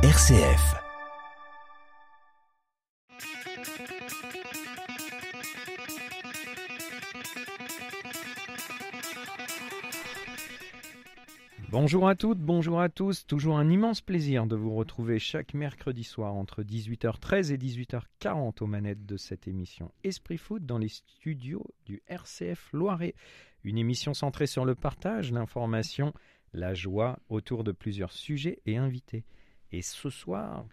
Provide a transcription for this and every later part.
RCF. Bonjour à toutes, bonjour à tous. Toujours un immense plaisir de vous retrouver chaque mercredi soir entre 18h13 et 18h40 aux manettes de cette émission Esprit Foot dans les studios du RCF Loiret. Une émission centrée sur le partage, l'information, la joie autour de plusieurs sujets et invités. Et ce soir,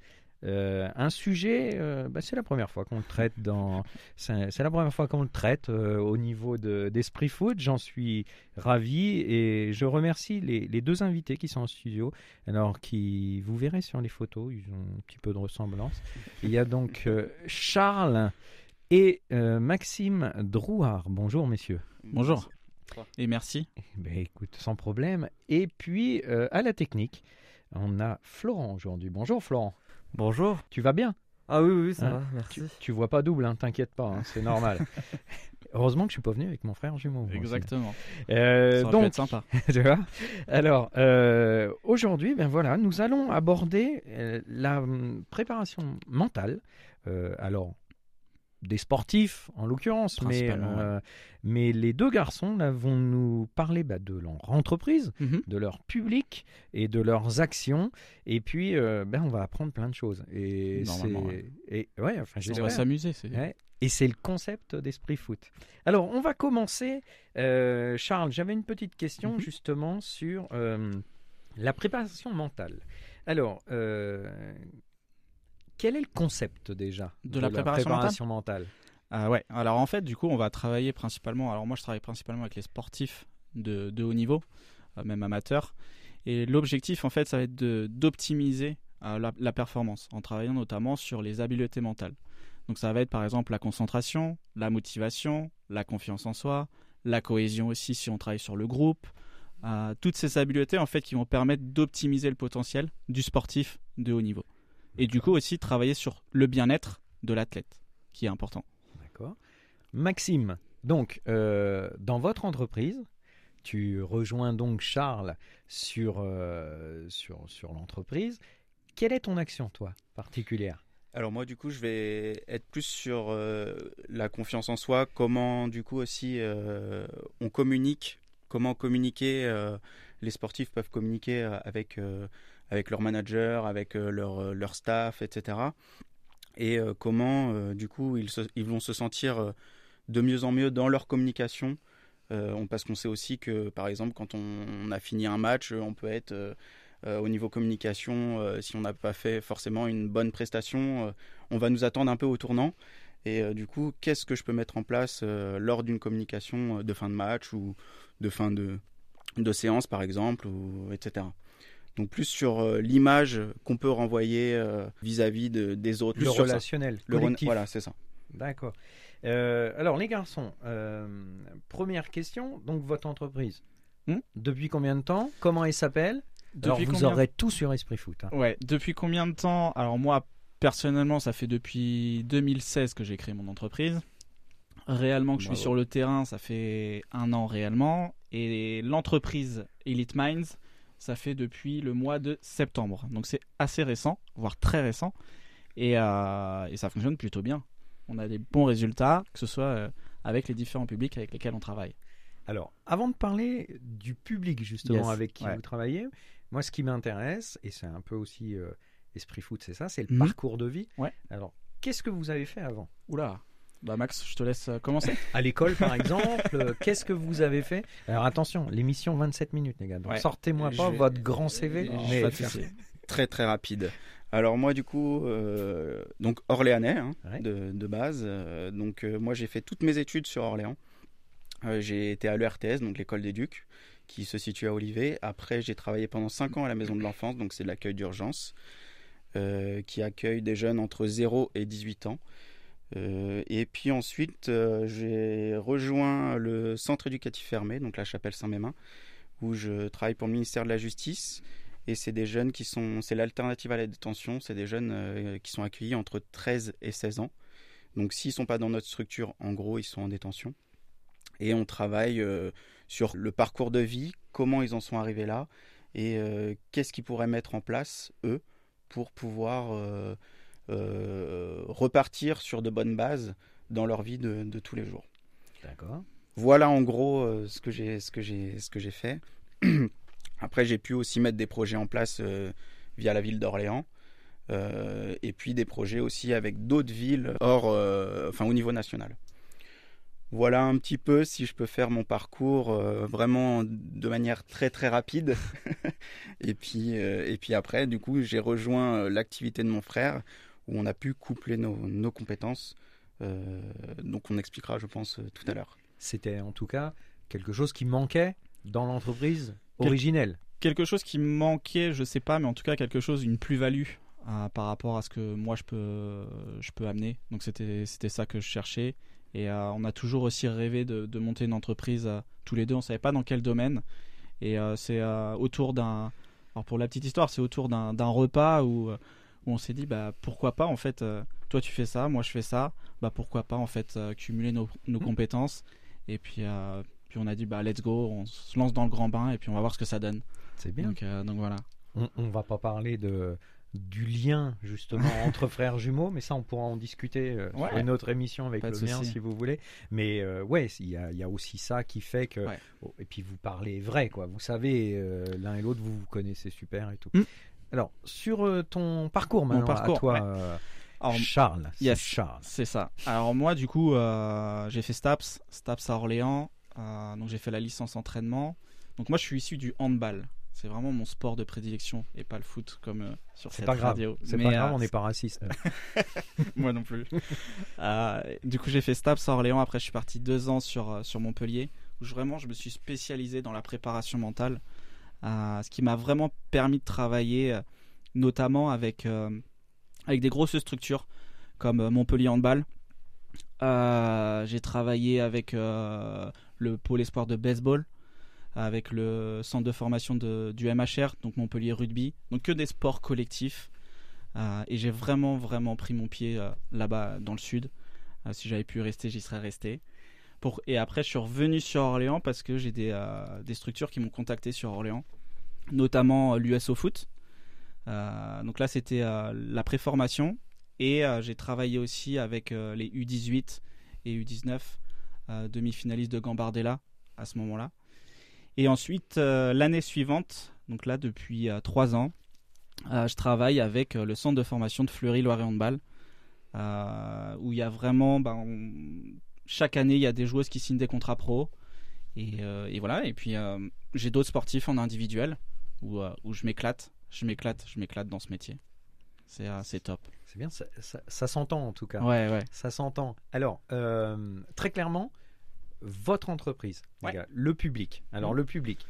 euh, un sujet, euh, bah, c'est la première fois qu'on le traite dans. C'est la première fois qu'on le traite euh, au niveau de- d'Esprit Foot. J'en suis ravi et je remercie les, les deux invités qui sont en studio. Alors, qui vous verrez sur les photos, ils ont un petit peu de ressemblance. Il y a donc euh, Charles et euh, Maxime Drouard. Bonjour, messieurs. Bonjour. Et merci. Ben, écoute, sans problème. Et puis, euh, à la technique, on a Florent aujourd'hui. Bonjour, Florent. Bonjour. Tu vas bien? Ah oui, oui, ça Hein, va, merci. Tu, tu vois pas double, hein, t'inquiète pas, hein, c'est normal. Heureusement que je suis pas venu avec mon frère jumeau. Exactement. Euh, Ça pu donc, être sympa. tu vois? Alors, euh, aujourd'hui, ben voilà, nous allons aborder euh, la hum, préparation mentale. Alors, des sportifs en l'occurrence, mais, euh, mais les deux garçons là, vont nous parler bah, de leur entreprise, Mhm. de leur public et de leurs actions. Et puis, euh, ben, on va apprendre plein de choses. Et Normalement, c'est- ouais. Et ouais, enfin, On va s'amuser. Ouais. Et c'est le concept d'Esprit Foot. Alors, on va commencer. Euh, Charles, j'avais une petite question Mhm. justement sur la préparation mentale. Alors, quel est le concept déjà De la préparation mentale, Ah ouais. Alors en fait, du coup, on va travailler principalement. Alors moi, je travaille principalement avec les sportifs de, de haut niveau, euh, même amateurs. Et l'objectif, en fait, ça va être d'optimiser euh, la, la performance en travaillant notamment sur les habiletés mentales. Donc ça va être par exemple la concentration, la motivation, la confiance en soi, la cohésion aussi si on travaille sur le groupe. Euh, toutes ces habiletés en fait qui vont permettre d'optimiser le potentiel du sportif de haut niveau. Et du coup aussi travailler sur le bien-être de l'athlète, qui est important. D'accord. Maxime, donc, euh, dans votre entreprise, tu rejoins donc Charles sur, euh, sur, sur l'entreprise. Quelle est ton action, toi, particulière? Alors moi du coup je vais être plus sur euh, la confiance en soi, comment du coup aussi euh, on communique, comment communiquer, euh, les sportifs peuvent communiquer avec, euh, avec leur manager, avec euh, leur, euh, leur staff, etc. Et euh, comment du coup ils, vont se sentir de mieux en mieux dans leur communication. On, parce qu'on sait aussi que par exemple quand on, a fini un match, on peut être... au niveau communication, si on n'a pas fait forcément une bonne prestation, on va nous attendre un peu au tournant. Et du coup, qu'est-ce que je peux mettre en place lors d'une communication de fin de match ou de fin de, de séance, par exemple, etc. Donc plus sur euh, l'image qu'on peut renvoyer euh, vis-à-vis de, des autres. Le ça. relationnel, Le collectif. Voilà, c'est ça. D'accord. Euh, alors, les garçons, euh, première question. Donc, votre entreprise, Hmm depuis combien de temps? Comment elle s'appelle? Alors, Depuis vous combien- aurez tout sur Esprit Foot. hein. Ouais, depuis combien de temps? Alors moi, personnellement, ça fait depuis 2016 que j'ai créé mon entreprise. Réellement que je suis Bravo. sur le terrain, ça fait un an réellement. Et l'entreprise Elite Minds, ça fait depuis le mois de septembre. Donc c'est assez récent, voire très récent. Et, euh, et ça fonctionne plutôt bien. On a des bons résultats, que ce soit euh, avec les différents publics avec lesquels on travaille. Alors, avant de parler du public, justement, Yes, avec qui ouais. vous travaillez, moi, ce qui m'intéresse, et c'est un peu aussi euh, Esprit Foot, c'est ça, c'est le Mhm. parcours de vie. Ouais. Alors, qu'est-ce que vous avez fait avant? Oula Bah Max, je te laisse euh, commencer. À l'école, par exemple, euh, qu'est-ce que vous avez fait? Alors, attention, l'émission 27 minutes, les gars. Donc, Ouais. sortez-moi pas vais- votre grand CV. Je mais- vais te faire- Très très rapide. Alors moi du coup, euh, donc Orléanais hein, Ouais. de, de base. Euh, donc euh, moi j'ai fait toutes mes études sur Orléans. Euh, j'ai été à l'ERTS, donc l'école des Ducs, qui se situe à Olivet. Après j'ai travaillé pendant 5 ans à la maison de l'enfance, donc c'est de l'accueil d'urgence, euh, qui accueille des jeunes entre 0 et 18 ans. Euh, et puis ensuite euh, j'ai rejoint le centre éducatif fermé, donc la chapelle Saint-Mémin, où je travaille pour le ministère de la Justice. Et c'est des jeunes qui sont, c'est l'alternative à la détention, c'est des jeunes euh, qui sont accueillis entre 13 et 16 ans. Donc s'ils sont pas dans notre structure, en gros, ils sont en détention. Et on travaille sur le parcours de vie, comment ils en sont arrivés là, et qu'est-ce qu'ils pourraient mettre en place, eux, pour pouvoir repartir sur de bonnes bases dans leur vie de, de tous les jours. D'accord. Voilà en gros ce que j'ai ce que j'ai ce que j'ai fait. Après, j'ai pu aussi mettre des projets en place via la ville d'Orléans. Euh, et puis des projets aussi avec d'autres villes hors, euh, enfin au niveau national. Voilà un petit peu si je peux faire mon parcours euh, vraiment de manière très très rapide. et puis et puis après, du coup, j'ai rejoint l'activité de mon frère où on a pu coupler nos, nos compétences. donc on expliquera, je pense, tout à l'heure. C'était en tout cas quelque chose qui manquait dans l'entreprise originelle. Quelque chose qui manquait, je sais pas, mais en tout cas quelque chose, une plus-value par rapport à ce que moi je peux, je peux amener. Donc c'était ça que je cherchais. Et euh, on a toujours aussi rêvé de, de monter une entreprise euh, tous les deux. On savait pas dans quel domaine. Et euh, c'est autour d'un. Alors pour la petite histoire, c'est autour d'un repas où, où on s'est dit bah pourquoi pas en fait. toi tu fais ça, moi je fais ça. Bah pourquoi pas en fait cumuler nos, nos mmh. compétences. Et puis puis on a dit bah let's go, on se lance dans le grand bain et puis on va voir ce que ça donne. C'est bien. Donc, donc voilà. On, on va pas parler de du lien justement entre frères jumeaux, mais ça on pourra en discuter euh, sur une autre émission avec le mien si vous voulez. Mais euh, ouais, il y, a, aussi ça qui fait que oh, et puis vous parlez vrai quoi. Vous savez euh, l'un et l'autre, vous vous connaissez super et tout. Mm. Alors sur ton parcours maintenant, parcours, à toi. Charles, yes, Charles. C'est ça. Alors moi, du coup, j'ai fait STAPS, STAPS à Orléans. donc j'ai fait la licence entraînement. Donc moi, je suis issu du handball. C'est vraiment mon sport de prédilection et pas le foot comme euh, sur cette pas radio. C'est pas grave, euh, on n'est pas raciste. Moi non plus. Euh, du coup, j'ai fait STAPS à Orléans. Après, je suis parti deux ans sur, sur Montpellier où je, vraiment je me suis spécialisé dans la préparation mentale. Ce qui m'a vraiment permis de travailler notamment avec, avec des grosses structures comme Montpellier Handball. j'ai travaillé avec le pôle espoir de baseball avec le centre de formation du MHR, donc Montpellier Rugby. Donc que des sports collectifs. Euh, et j'ai vraiment, vraiment pris mon pied euh, là-bas dans le sud. Euh, si j'avais pu rester, j'y serais resté. Et après, je suis revenu sur Orléans parce que j'ai des, structures qui m'ont contacté sur Orléans, notamment l'USO Foot. donc là, c'était la préformation. Et j'ai travaillé aussi avec les U18 et U19, demi-finalistes de Gambardella à ce moment-là. Et ensuite, euh, l'année suivante, donc là depuis euh, trois ans, euh, je travaille avec le centre de formation de Fleury-Loire et Handball, où il y a vraiment, ben, chaque année, il y a des joueuses qui signent des contrats pro. Et voilà, et puis j'ai d'autres sportifs en individuel, où, où je m'éclate, je m'éclate, je m'éclate dans ce métier. C'est top. C'est bien, ça, ça, s'entend en tout cas. Ouais, ouais. Ça s'entend. Alors, très clairement, votre entreprise, le public. Alors mm. le public,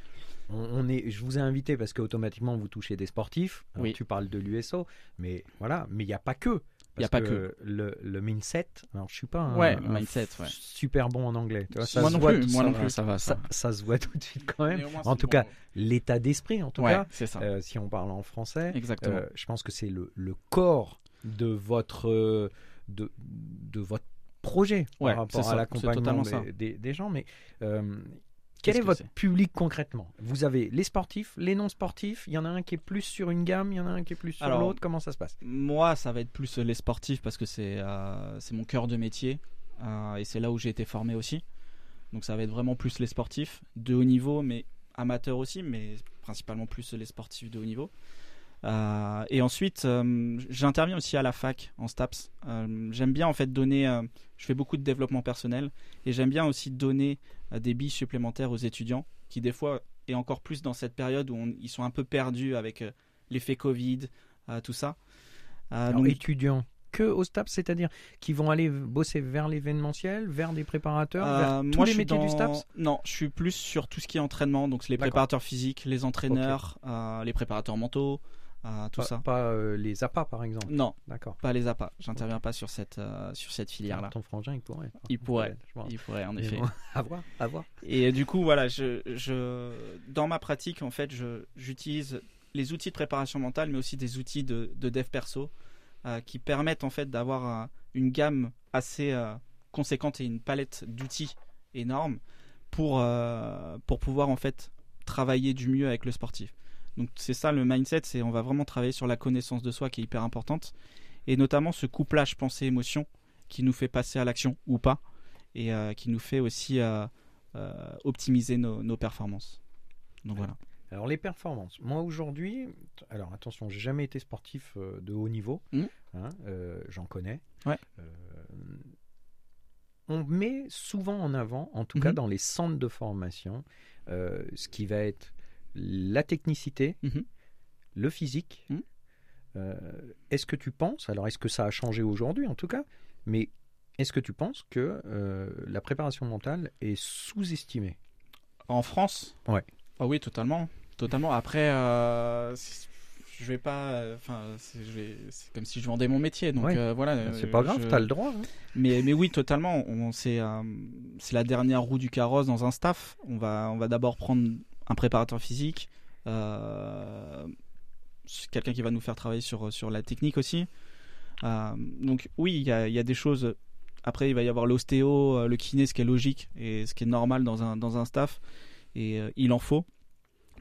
on, est, je vous ai invité parce qu'automatiquement vous touchez des sportifs. oui. Tu parles de l'USO, mais voilà, mais il n'y a pas que. Il n'y a pas que, le, le, mindset. Alors je suis pas un, ouais, mindset, super bon en anglais. ça moi, non plus, moi non plus, ça va. Ça, ça, se voit tout de suite quand même. en tout cas, l'état d'esprit, en tout cas. Ça. Euh, si on parle en français, Exactement. Euh, je pense que c'est le, le corps de votre de, de votre projet par rapport à l'accompagnement des, des, gens. Mais euh, quel est, votre public concrètement? Vous avez les sportifs, les non sportifs. Il y en a un qui est plus sur une gamme, il y en a un qui est plus sur l'autre. Comment ça se passe? Moi, ça va être plus les sportifs parce que c'est euh, mon cœur de métier euh, et c'est là où j'ai été formé aussi. Donc ça va être vraiment plus les sportifs de haut niveau, mais amateurs aussi, mais principalement plus les sportifs de haut niveau. Euh, et ensuite, euh, j'interviens aussi à la fac en STAPS. Euh, j'aime bien en fait donner, je fais beaucoup de développement personnel et j'aime bien aussi donner des billes supplémentaires aux étudiants qui des fois, et encore plus dans cette période où ils sont un peu perdus avec l'effet Covid, tout ça. donc, étudiants que au STAPS, c'est-à-dire qui vont aller bosser vers l'événementiel, vers des préparateurs, vers tous les métiers du STAPS Non, je suis plus sur tout ce qui est entraînement, donc les préparateurs physiques, les entraîneurs, les préparateurs mentaux, tout pas, ça. Pas euh, les APA par exemple. Non, d'accord. Pas les APA. J'interviens pas sur cette euh, sur cette filière là. Ton frangin, il pourrait. Il pourrait. il pourrait en effet. à voir, à voir. Et du coup, voilà, je, je dans ma pratique en fait, je j'utilise les outils de préparation mentale, mais aussi des outils de, de dev perso euh, qui permettent en fait d'avoir une gamme assez conséquente et une palette d'outils énorme pour pour pouvoir en fait travailler du mieux avec le sportif. Donc c'est ça le mindset, c'est on va vraiment travailler sur la connaissance de soi qui est hyper importante et notamment ce couplage pensée-émotion qui nous fait passer à l'action ou pas et euh, qui nous fait aussi euh, euh, optimiser nos, nos, performances. Donc voilà. Alors les performances. Moi aujourd'hui, alors attention, j'ai jamais été sportif de haut niveau. Mmh. Hein, J'en connais. Ouais. on met souvent en avant, en tout mmh. cas dans les centres de formation, ce qui va être la technicité, mmh. le physique. est-ce que tu penses, alors est-ce que ça a changé aujourd'hui en tout cas, mais est-ce que tu penses que euh, la préparation mentale est sous-estimée? En France? Ouais. Ah oui, totalement. Totalement. Après, euh, je vais pas. Enfin, c'est comme si je vendais mon métier. Donc euh, voilà. C'est pas grave, tu as le droit. Hein. Mais, mais oui, totalement. C'est la dernière roue du carrosse dans un staff. On va, on va d'abord prendre un préparateur physique. quelqu'un qui va nous faire travailler sur, sur la technique aussi. donc oui, il y a, y a, des choses après, il va y avoir l'ostéo, euh, le kiné, ce qui est logique et ce qui est normal dans un, dans un staff. Et euh, il en faut.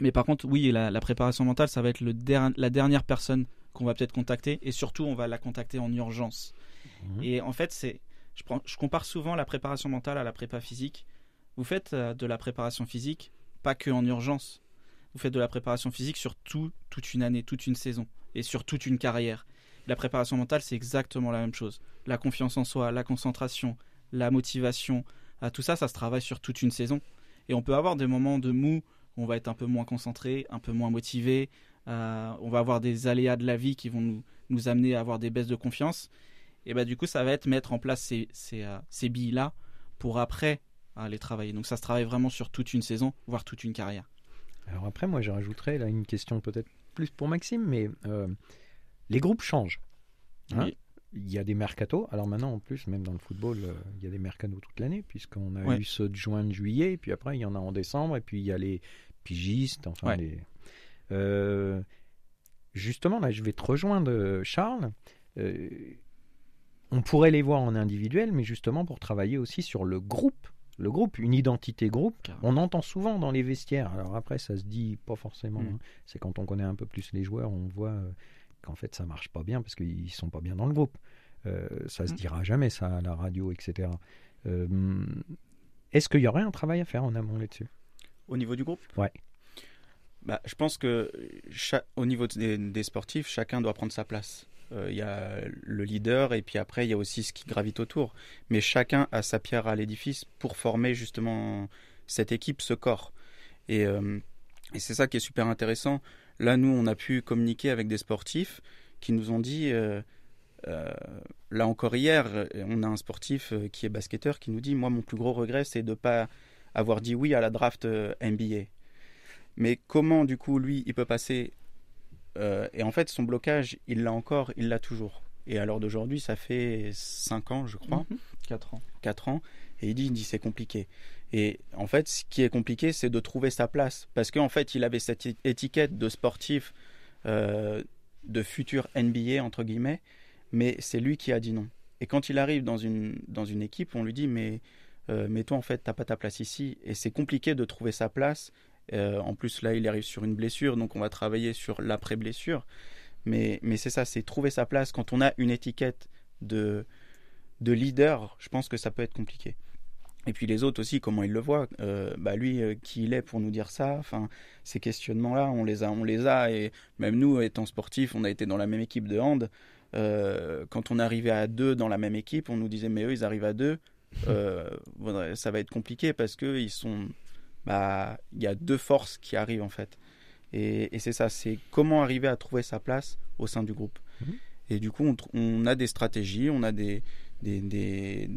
Mais par contre, oui, la, préparation mentale, ça va être le la dernière personne qu'on va peut-être contacter. Et surtout, on va la contacter en urgence. Mmh. Et en fait, c'est, je, prends, je compare souvent la préparation mentale à la prépa physique. Vous faites euh, de la préparation physique, pas que en urgence. Vous faites de la préparation physique sur tout, toute une année, toute une saison et sur toute une carrière. La préparation mentale, c'est exactement la même chose. La confiance en soi, la concentration, la motivation, tout ça, ça se travaille sur toute une saison. Et on peut avoir des moments de mou où on va être un peu moins concentré, un peu moins motivé. Euh, on va avoir des aléas de la vie qui vont nous, nous amener à avoir des baisses de confiance. Et bah, du coup, ça va être mettre en place ces, ces, euh, ces billes-là pour après les travailler. Donc ça se travaille vraiment sur toute une saison, voire toute une carrière. Alors après, moi, je rajouterais là une question peut-être plus pour Maxime, mais les groupes changent. Hein. Il y a des mercatos. Alors maintenant, en plus, même dans le football, euh, il y a des mercatos toute l'année, puisqu'on a eu ceux de juin, de juillet, et puis après, il y en a en décembre, et puis il y a les pigistes, enfin les... Euh, justement, là, je vais te rejoindre, Charles. Euh, on pourrait les voir en individuel, mais justement pour travailler aussi sur le groupe. Le groupe, une identité groupe, on entend souvent dans les vestiaires. Alors après, ça se dit pas forcément. Mm. Hein. C'est quand on connaît un peu plus les joueurs, on voit qu'en fait ça marche pas bien parce qu'ils sont pas bien dans le groupe. Euh, ça se mm. dira jamais ça à la radio, etc. Euh, est-ce qu'il y aurait un travail à faire en amont là-dessus? Au niveau du groupe? Ouais. Bah, je pense que au niveau des, sportifs, chacun doit prendre sa place. Euh, il y a le leader et puis après il y a aussi ce qui gravite autour. Mais chacun a sa pierre à l'édifice pour former justement cette équipe, ce corps. Et, et c'est ça qui est super intéressant. Là, nous, on a pu communiquer avec des sportifs qui nous ont dit, euh, euh, là encore hier, on a un sportif euh, qui est basketteur qui nous dit, moi, mon plus gros regret, c'est de ne pas avoir dit oui à la draft NBA. Mais comment, du coup, lui, il peut passer... et en fait, son blocage, il l'a encore, il l'a toujours. Et à l'heure d'aujourd'hui, ça fait 5 ans, je crois. 4 mhm. ans. 4 ans. Et il dit, il dit c'est compliqué. Et en fait, ce qui est compliqué, c'est de trouver sa place. Parce qu'en fait, il avait cette étiquette de sportif, euh, de futur NBA, entre guillemets, mais c'est lui qui a dit non. Et quand il arrive dans une, dans une équipe, on lui dit, mais, euh, mais toi, en fait, t'as pas ta place ici. Et c'est compliqué de trouver sa place. Euh, en plus, là, il arrive sur une blessure, donc on va travailler sur l'après-blessure. Mais, mais c'est ça, c'est trouver sa place. Quand on a une étiquette de, de leader, je pense que ça peut être compliqué. Et puis les autres aussi, comment ils le voient. Euh, bah lui, euh, qui il est pour nous dire ça Enfin, ces questionnements-là, on les a, on les a. Et même nous, étant sportifs, on a été dans la même équipe de hand. Quand on arrivait à deux dans la même équipe, on nous disait mais eux, ils arrivent à deux. ça va être compliqué parce que ils sont, bah, il y a deux forces qui arrivent en fait. Et, c'est ça, c'est comment arriver à trouver sa place au sein du groupe. Mmh. Et du coup, on, on a des stratégies, on a des, des,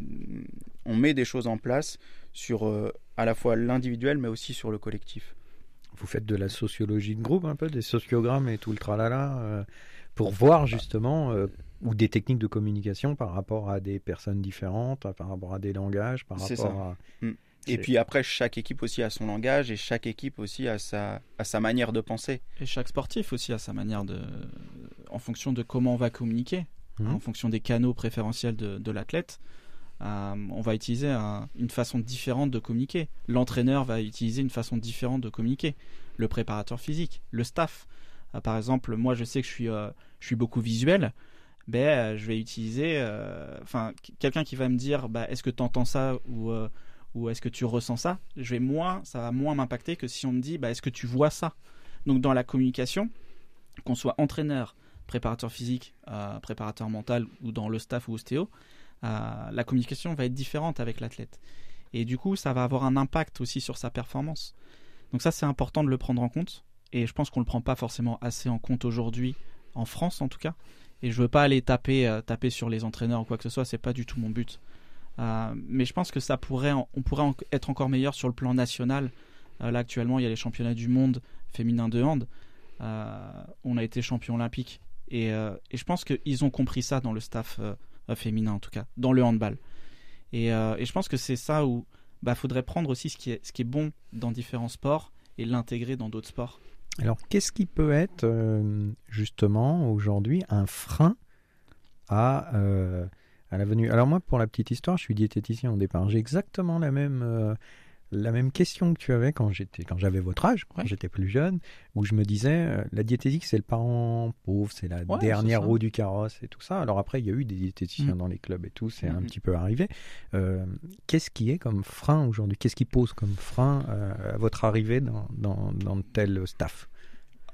on met des choses en place sur euh, à la fois l'individuel mais aussi sur le collectif. Vous faites de la sociologie de groupe un peu, des sociogrammes et tout le tralala euh, pour voir justement euh, ou des techniques de communication par rapport à des personnes différentes, par rapport à des langages, par rapport à mm. Et puis après, chaque équipe aussi a son langage et chaque équipe aussi a sa, a sa manière de penser. Et chaque sportif aussi a sa manière de. en fonction de comment on va communiquer. Hein, en fonction des canaux préférentiels de, l'athlète. on va utiliser une façon différente de communiquer. L'entraîneur va utiliser une façon différente de communiquer. Le préparateur physique, le staff. par exemple, moi je sais que je suis, je suis beaucoup visuel. Ben, je vais utiliser, enfin, quelqu'un qui va me dire, bah, est-ce que tu entends ça ou ou est-ce que tu ressens ça Je vais moins, ça va moins m'impacter que si on me dit, bah, est-ce que tu vois ça? Donc dans la communication, qu'on soit entraîneur, préparateur physique, euh, préparateur mental ou dans le staff ou ostéo, euh, la communication va être différente avec l'athlète. Et du coup, ça va avoir un impact aussi sur sa performance. Donc ça, c'est important de le prendre en compte. Et je pense qu'on ne le prend pas forcément assez en compte aujourd'hui, en France en tout cas. Et je veux pas aller taper, euh, taper sur les entraîneurs ou quoi que ce soit, c'est pas du tout mon but. Mais je pense que ça pourrait, on pourrait être encore meilleur sur le plan national. là actuellement, il y a les championnats du monde féminin de hand. on a été champion olympique euh, et, je pense qu'ils ont compris ça dans le staff euh, féminin, en tout cas, dans le handball. Et, euh, et je pense que c'est ça où il bah, faudrait prendre aussi ce qui, est, ce qui est bon dans différents sports et l'intégrer dans d'autres sports. Alors, qu'est-ce qui peut être justement aujourd'hui un frein à, à la venue Alors moi, pour la petite histoire, je suis diététicien au départ. J'ai exactement la même la même question que tu avais quand j'étais quand j'avais votre âge, quand j'étais plus jeune, où je me disais euh, la diététique c'est le parent pauvre, c'est la dernière roue du carrosse et tout ça. Alors après il y a eu des diététiciens mm. dans les clubs et tout, c'est un mm-hmm. petit peu arrivé. Euh, qu'est-ce qui est comme frein aujourd'hui? Qu'est-ce qui pose comme frein euh, à votre arrivée dans, dans, dans tel staff?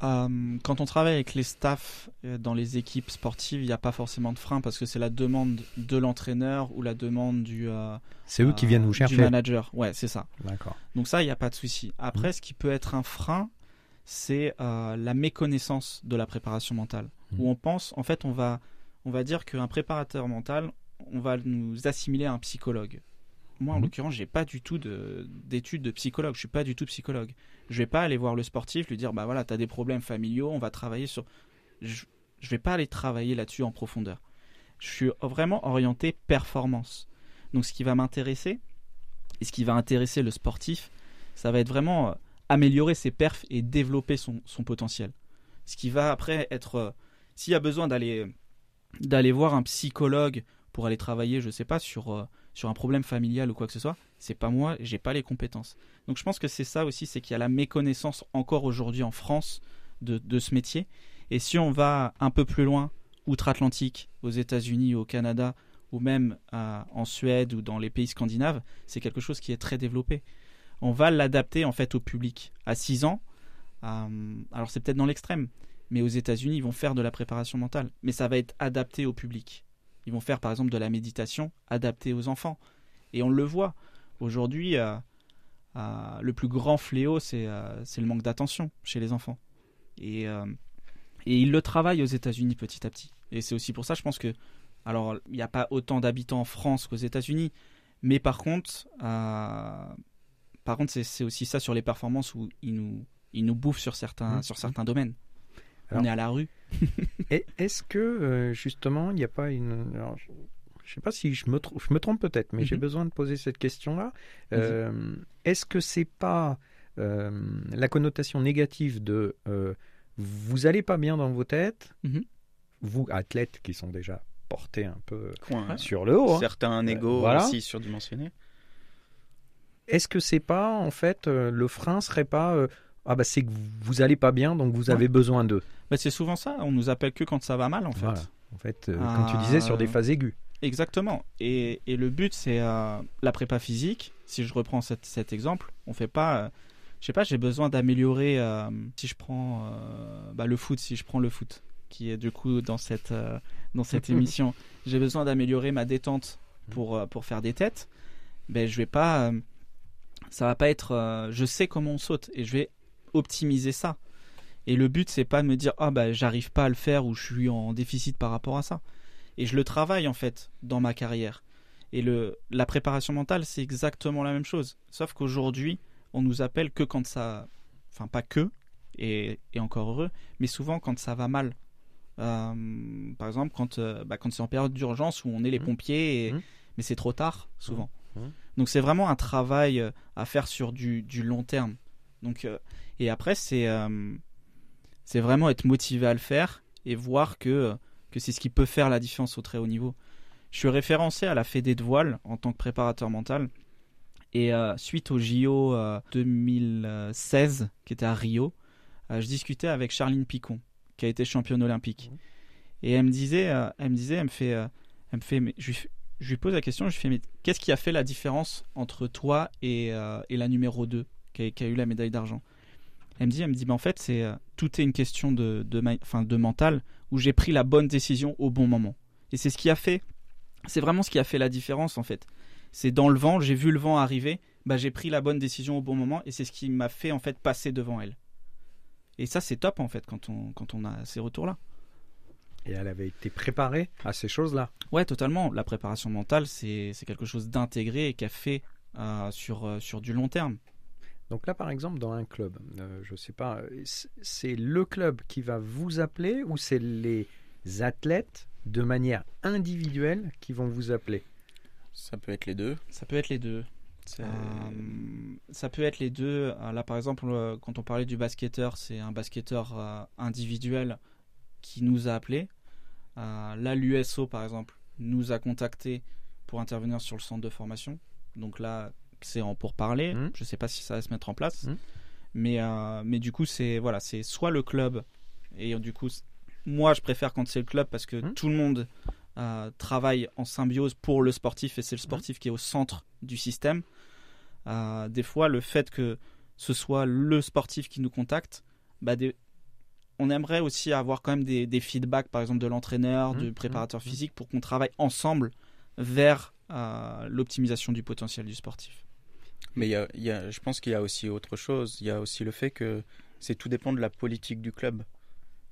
Euh, quand on travaille avec les staffs euh, dans les équipes sportives, il n'y a pas forcément de frein parce que c'est la demande de l'entraîneur ou la demande du. Euh, c'est eux qui viennent vous chercher. Du manager, ouais, c'est ça. D'accord. Donc ça, il n'y a pas de souci. Après, mmh. ce qui peut être un frein, c'est la méconnaissance de la préparation mentale. Mmh. Où on pense, en fait, on va, on va dire qu'un préparateur mental, on va nous assimiler à un psychologue. Moi, en mmh. l'occurrence, j'ai pas du tout d'études de, de psychologue. Je suis pas du tout psychologue. Je vais pas aller voir le sportif, lui dire bah voilà, tu as des problèmes familiaux, on va travailler sur. Je, je vais pas aller travailler là-dessus en profondeur. Je suis vraiment orienté performance. Donc, ce qui va m'intéresser et ce qui va intéresser le sportif, ça va être vraiment euh, améliorer ses perfs et développer son, son potentiel. Ce qui va après être. Euh, s'il y a besoin d'aller d'aller voir un psychologue pour aller travailler, je sais pas, sur, euh, sur un problème familial ou quoi que ce soit, c'est pas moi, j'ai pas les compétences. Donc je pense que c'est ça aussi, c'est qu'il y a la méconnaissance encore aujourd'hui en France de, ce métier. Et si on va un peu plus loin, outre-Atlantique, aux États-Unis, au Canada, ou même en Suède ou dans les pays scandinaves, c'est quelque chose qui est très développé. On va l'adapter en fait au public. À 6 ans, euh, alors c'est peut-être dans l'extrême, mais aux États-Unis, ils vont faire de la préparation mentale, mais ça va être adapté au public. Ils vont faire par exemple de la méditation adaptée aux enfants. Et on le voit. Aujourd'hui, euh, euh, le plus grand fléau, euh, c'est le manque d'attention chez les enfants. Et, et ils le travaillent aux États-Unis petit à petit. Et c'est aussi pour ça, je pense que. Alors, il n'y a pas autant d'habitants en France qu'aux États-Unis. Mais par contre, par contre c'est aussi ça sur les performances où ils nous, ils nous bouffent sur certains, mmh. sur certains domaines. On est à la rue. Est-ce que euh, justement il n'y a pas une... je ne sais pas si je me, je me trompe peut-être, mais j'ai mhm. besoin de poser cette question-là. Euh, est-ce que c'est pas euh, la connotation négative de vous allez pas bien dans vos têtes, mhm. vous athlètes qui sont déjà portés un peu sur le haut, hein. certains égaux aussi surdimensionnés. Est-ce que c'est pas en fait le frein serait pas ah bah c'est que vous allez pas bien donc vous avez besoin d'eux. Bah c'est souvent ça, on nous appelle que quand ça va mal en fait. En fait, euh, comme tu disais, sur des phases aiguës. Exactement. Et, et le but c'est euh, la prépa physique. Si je reprends cet, cet exemple, on fait pas. Euh, je sais pas, j'ai besoin d'améliorer. si je prends bah, le foot, si je prends le foot, qui est du coup dans cette dans cette émission, j'ai besoin d'améliorer ma détente pour pour faire des têtes. Ben je vais pas. ça va pas être. je sais comment on saute et je vais optimiser ça. Et le but, c'est pas de me dire ah bah j'arrive pas à le faire ou je suis en déficit par rapport à ça. Et je le travaille en fait dans ma carrière. Et le, la préparation mentale, c'est exactement la même chose. Sauf qu'aujourd'hui, on nous appelle que quand ça. Enfin, pas que, et, et encore heureux, mais souvent quand ça va mal. Euh, par exemple, quand, euh, bah, quand c'est en période d'urgence où on est les mmh. pompiers, et, mmh. mais c'est trop tard, souvent. Mmh. Donc c'est vraiment un travail euh, à faire sur du, du long terme. Donc et après, c'est euh, c'est vraiment être motivé à le faire et voir que, que c'est ce qui peut faire la différence au très haut niveau. je suis référencé à la Fédé de voile en tant que préparateur mental. Et euh, suite au JO 2016, qui était à Rio, je discutais avec Charline Picon, qui a été championne olympique. Et elle me disait, elle me disait, elle me fait, elle me fait, mais je, je lui pose la question, je lui fais, mais qu'est-ce qui a fait la différence entre toi et, et la numéro 2 qui a, qui a eu la médaille d'argent elle me dit, elle me dit, en fait, c'est euh, tout est une question de, de, de mental où j'ai pris la bonne décision au bon moment. Et c'est ce qui a fait, c'est vraiment ce qui a fait la différence en fait. C'est dans le vent, j'ai vu le vent arriver, bah j'ai pris la bonne décision au bon moment et c'est ce qui m'a fait en fait passer devant elle. Et ça c'est top en fait quand on quand on a ces retours là. Et elle avait été préparée à ces choses-là. Ouais, totalement. La préparation mentale, c'est quelque chose d'intégré et qui a fait euh, sur, euh, sur du long terme. Donc là, par exemple, dans un club, euh, je ne sais pas, c'est le club qui va vous appeler ou c'est les athlètes de manière individuelle qui vont vous appeler? Ça peut être les deux. Ça peut être les deux. Euh, ça peut être les deux. Euh, là, par exemple, quand on parlait du basketteur, c'est un basketteur individuel qui nous a appelés. là, l'USO, par exemple, nous a contactés pour intervenir sur le centre de formation. Donc là, c'est en pourparler. Mmh. Je ne sais pas si ça va se mettre en place. Mmh. Mais, euh, mais du coup, c'est voilà, c'est soit le club, et du coup, moi je préfère quand c'est le club parce que mmh. tout le monde euh, travaille en symbiose pour le sportif et c'est le sportif qui est au centre du système. Euh, des fois, le fait que ce soit le sportif qui nous contacte, bah on aimerait aussi avoir quand même des, des feedbacks, par exemple de l'entraîneur, du préparateur physique, pour qu'on travaille ensemble vers l'optimisation du potentiel du sportif. Mais y a, y a, je pense qu'il y a aussi autre chose. Il y a aussi le fait que c'est tout dépend de la politique du club.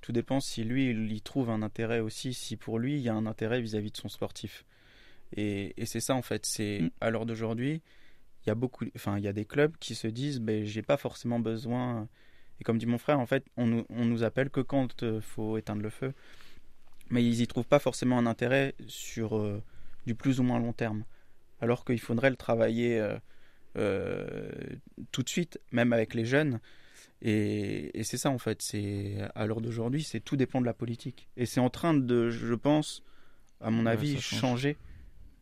Tout dépend si lui, il y trouve un intérêt aussi, si pour lui, il y a un intérêt vis-à-vis de son sportif. Et, et c'est ça, en fait. C'est mm. à l'heure d'aujourd'hui, il y a beaucoup, enfin, il y a des clubs qui se disent, ben, j'ai pas forcément besoin. Et comme dit mon frère, en fait, on nous, on nous appelle que quand il euh, faut éteindre le feu. Mais ils y trouvent pas forcément un intérêt sur euh, du plus ou moins long terme. Alors qu'il faudrait le travailler. Euh, tout de suite, même avec les jeunes. Et, c'est ça en fait, c'est à l'heure d'aujourd'hui, c'est tout dépend de la politique. Et c'est en train de, je pense, à mon avis, changer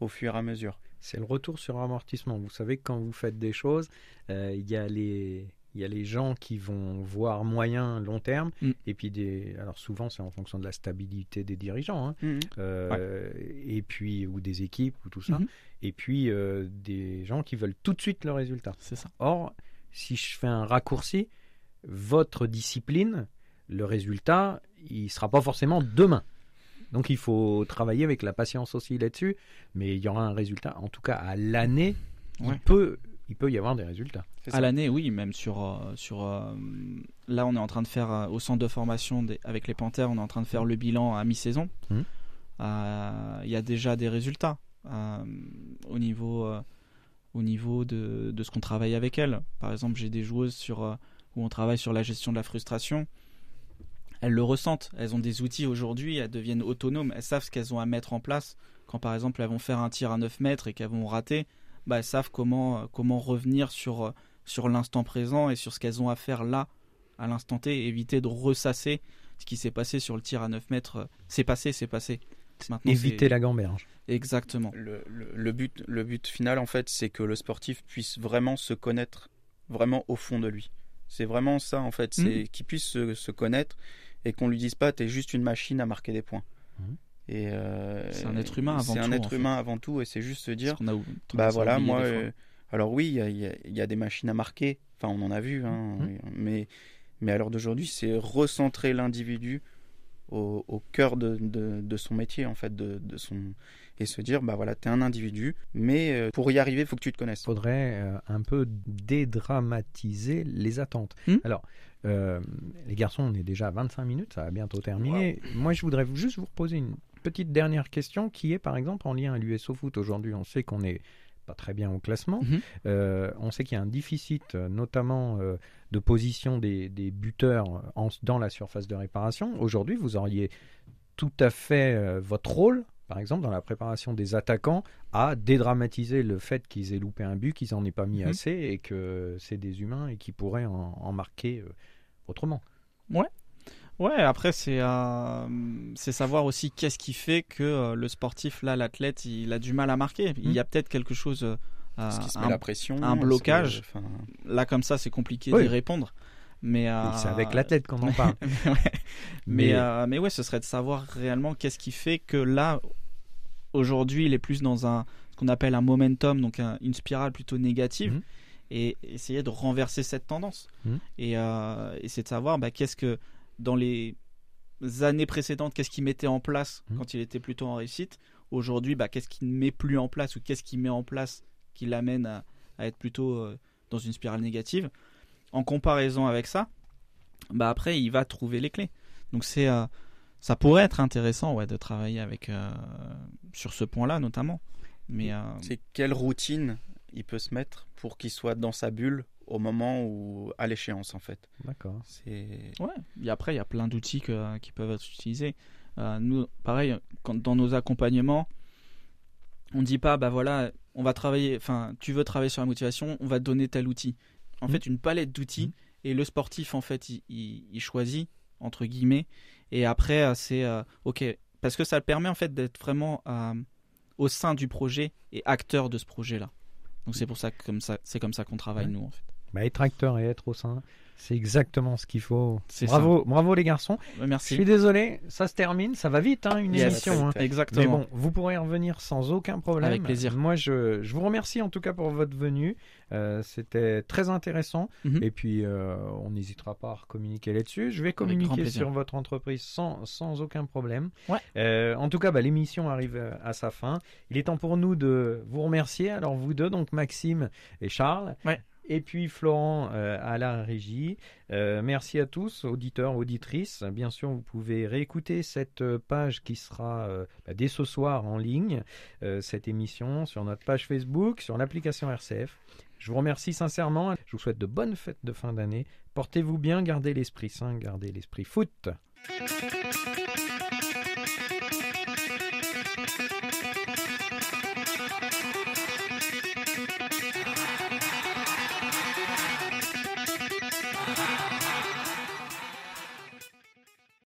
au fur et à mesure. C'est le retour sur amortissement. Vous savez que quand vous faites des choses, euh, il y a les il y a les gens qui vont voir moyen, long terme, mm. et puis des. Alors souvent, c'est en fonction de la stabilité des dirigeants, hein. mm. euh, et puis ou des équipes ou tout ça, mm-hmm. et puis euh, des gens qui veulent tout de suite le résultat. C'est ça. Or, si je fais un raccourci, votre discipline, le résultat, il sera pas forcément demain. Donc il faut travailler avec la patience aussi là-dessus, mais il y aura un résultat, en tout cas à l'année, il peut il peut y avoir des résultats. À l'année, oui, même sur, euh, sur euh, là, on est en train de faire euh, au centre de formation avec les Panthères, on est en train de faire le bilan à mi-saison. Mmh. Il y a déjà des résultats au niveau, au niveau de, de ce qu'on travaille avec elles. Par exemple, j'ai des joueuses sur, où on travaille sur la gestion de la frustration. Elles le ressentent. Elles ont des outils aujourd'hui. Elles deviennent autonomes. Elles savent ce qu'elles ont à mettre en place. Quand par exemple elles vont faire un tir à 9 mètres et qu'elles vont rater, bah, savent comment, euh, comment revenir sur, euh, sur l'instant présent et sur ce qu'elles ont à faire là, à l'instant T, éviter de ressasser ce qui s'est passé sur le tir à 9 mètres. Euh, c'est passé, c'est passé. Maintenant, éviter la gamberge. Exactement. Le, le, but, le but final, en fait, c'est que le sportif puisse vraiment se connaître vraiment au fond de lui. C'est vraiment ça, en fait. C'est mmh. qu'il puisse se, se, connaître et qu'on lui dise pas, tu es juste une machine à marquer des points. Mmh. Euh, c'est un être humain avant tout. C'est un être humain avant tout, et c'est juste se dire, bah voilà, moi, euh, alors oui, il y, a, des machines à marquer, enfin on en a vu, hein, mhm. mais, mais à l'heure d'aujourd'hui, c'est recentrer l'individu au, cœur de, de, son métier, en fait, de, de son et se dire bah voilà, tu es un individu, mais euh, pour y arriver, il faut que tu te connaisses. Il faudrait un peu dédramatiser les attentes. Hmm alors, les garçons, on est déjà à 25 minutes, ça va bientôt terminer. Moi, je voudrais juste vous reposer une petite dernière question qui est par exemple en lien à l'USO Foot. Aujourd'hui, on sait qu'on n'est pas très bien au classement. Mhm. Euh, on sait qu'il y a un déficit, euh, notamment euh, de position des, buteurs dans la surface de réparation. Aujourd'hui, vous auriez tout à fait votre rôle, par exemple, dans la préparation des attaquants, à dédramatiser le fait qu'ils aient loupé un but, qu'ils n'en aient pas mis mhm. assez et que c'est des humains et qui pourraient en, en marquer autrement. Ouais, Ouais, après c'est euh, c'est savoir aussi qu'est-ce qui fait que euh, le sportif là, l'athlète, il a du mal à marquer. Il y a peut-être quelque chose, euh, qu'il se met un, la pression un que- blocage. enfin, là comme ça, c'est compliqué Oui. d'y répondre. Mais euh, C'est avec l'athlète qu'on en parle. ouais. Mais, euh, mais ouais, ce serait de savoir réellement qu'est-ce qui fait que là, aujourd'hui, il est plus dans un ce qu'on appelle un momentum, donc un- une spirale plutôt négative, Mhm. et essayer de renverser cette tendance. Mhm. Et, euh, et c'est de savoir bah, qu'est-ce que dans les années précédentes, qu'est-ce qu'il mettait en place Mhm. quand il était plutôt en réussite. Aujourd'hui, bah, qu'est-ce qu'il ne met plus en place ou qu'est-ce qu'il met en place qui l'amène à, à être plutôt euh, dans une spirale négative. En comparaison avec ça, bah après, il va trouver les clés. Donc c'est euh, ça pourrait être intéressant ouais, de travailler avec euh, sur ce point-là notamment. Mais euh, C'est quelle routine il peut se mettre pour qu'il soit dans sa bulle au moment où à l'échéance en fait. D'accord. C'est Ouais, et après, il y a plein d'outils que- qui peuvent être utilisés. Euh, nous, pareil, quand, dans nos accompagnements, on ne dit pas, bah voilà, on va travailler, enfin, tu veux travailler sur la motivation, on va te donner tel outil. En Mhm. fait, une palette d'outils, Mhm. et le sportif, en fait, il, il- il choisit, entre guillemets, et après, euh, c'est, euh, ok, parce que ça permet, en fait, d'être vraiment euh, au sein du projet et acteur de ce projet-là. Donc c'est pour ça que comme ça, c'est comme ça qu'on travaille, Ouais. nous, en fait. Bah, être acteur et être au sein, c'est exactement ce qu'il faut. Bravo, bravo les garçons. Je Merci. suis désolé, ça se termine, ça va vite, hein, une Yes. émission. hein. Exactement. Mais bon, vous pourrez revenir sans aucun problème. Avec plaisir. Moi, je, je vous remercie en tout cas pour votre venue. Euh, C'était très intéressant. Mhm. Et puis, euh, on n'hésitera pas à communiquer là-dessus. Je vais communiquer sur votre entreprise sans, sans aucun problème. Ouais. Euh, en tout cas, bah, l'émission arrive à sa fin. Il est temps pour nous de vous remercier. Alors, vous deux, donc Maxime et Charles. Ouais. Et puis Florent euh, à la régie. Euh, merci à tous, auditeurs, auditrices. Bien sûr, vous pouvez réécouter cette euh, page qui sera bah, dès ce soir en ligne, cette émission sur notre page Facebook, sur l'application RCF. Je vous remercie sincèrement. Je vous souhaite de bonnes fêtes de fin d'année. Portez-vous bien, gardez l'esprit sain, gardez l'esprit foot.